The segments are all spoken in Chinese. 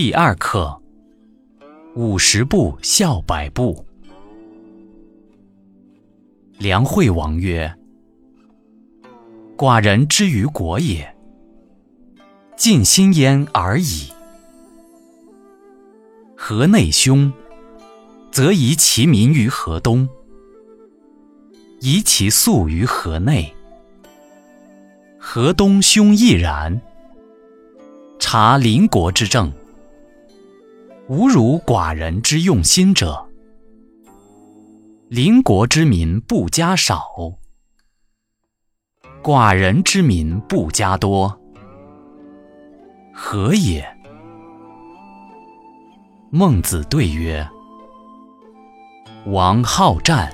第二课：五十步笑百步。梁惠王曰：“寡人之于国也，尽心焉而已。河内凶，则移其民于河东；移其粟于河内。河东凶亦然。察邻国之政。”无辱寡人之用心者，邻国之民不加少，寡人之民不加多，何也？孟子对曰：“王好战，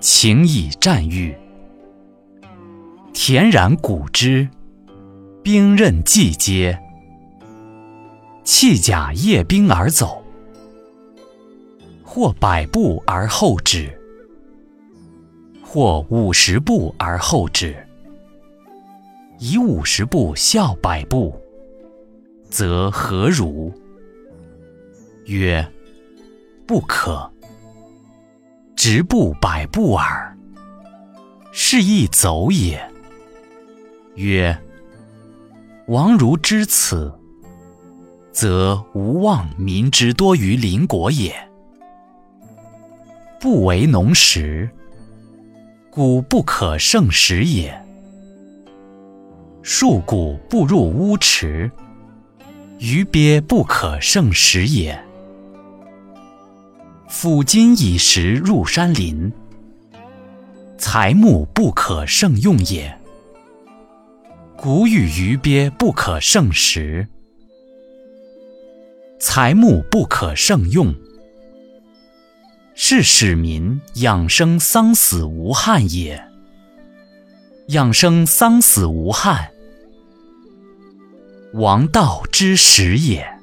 请以战喻。田然古之，兵刃既接。”弃甲夜兵而走，或百步而后止，或五十步而后止。以五十步笑百步，则何如？曰：不可。直步百步耳，是亦走也。曰：王如知此。则无忘民之多于邻国也。不为农时，谷不可胜食也。树谷不入屋池，鱼鳖不可胜食也。斧金以石入山林，材木不可胜用也。谷与鱼鳖不可胜食。财木不可胜用，是使民养生丧死无憾也。养生丧死无憾，王道之始也。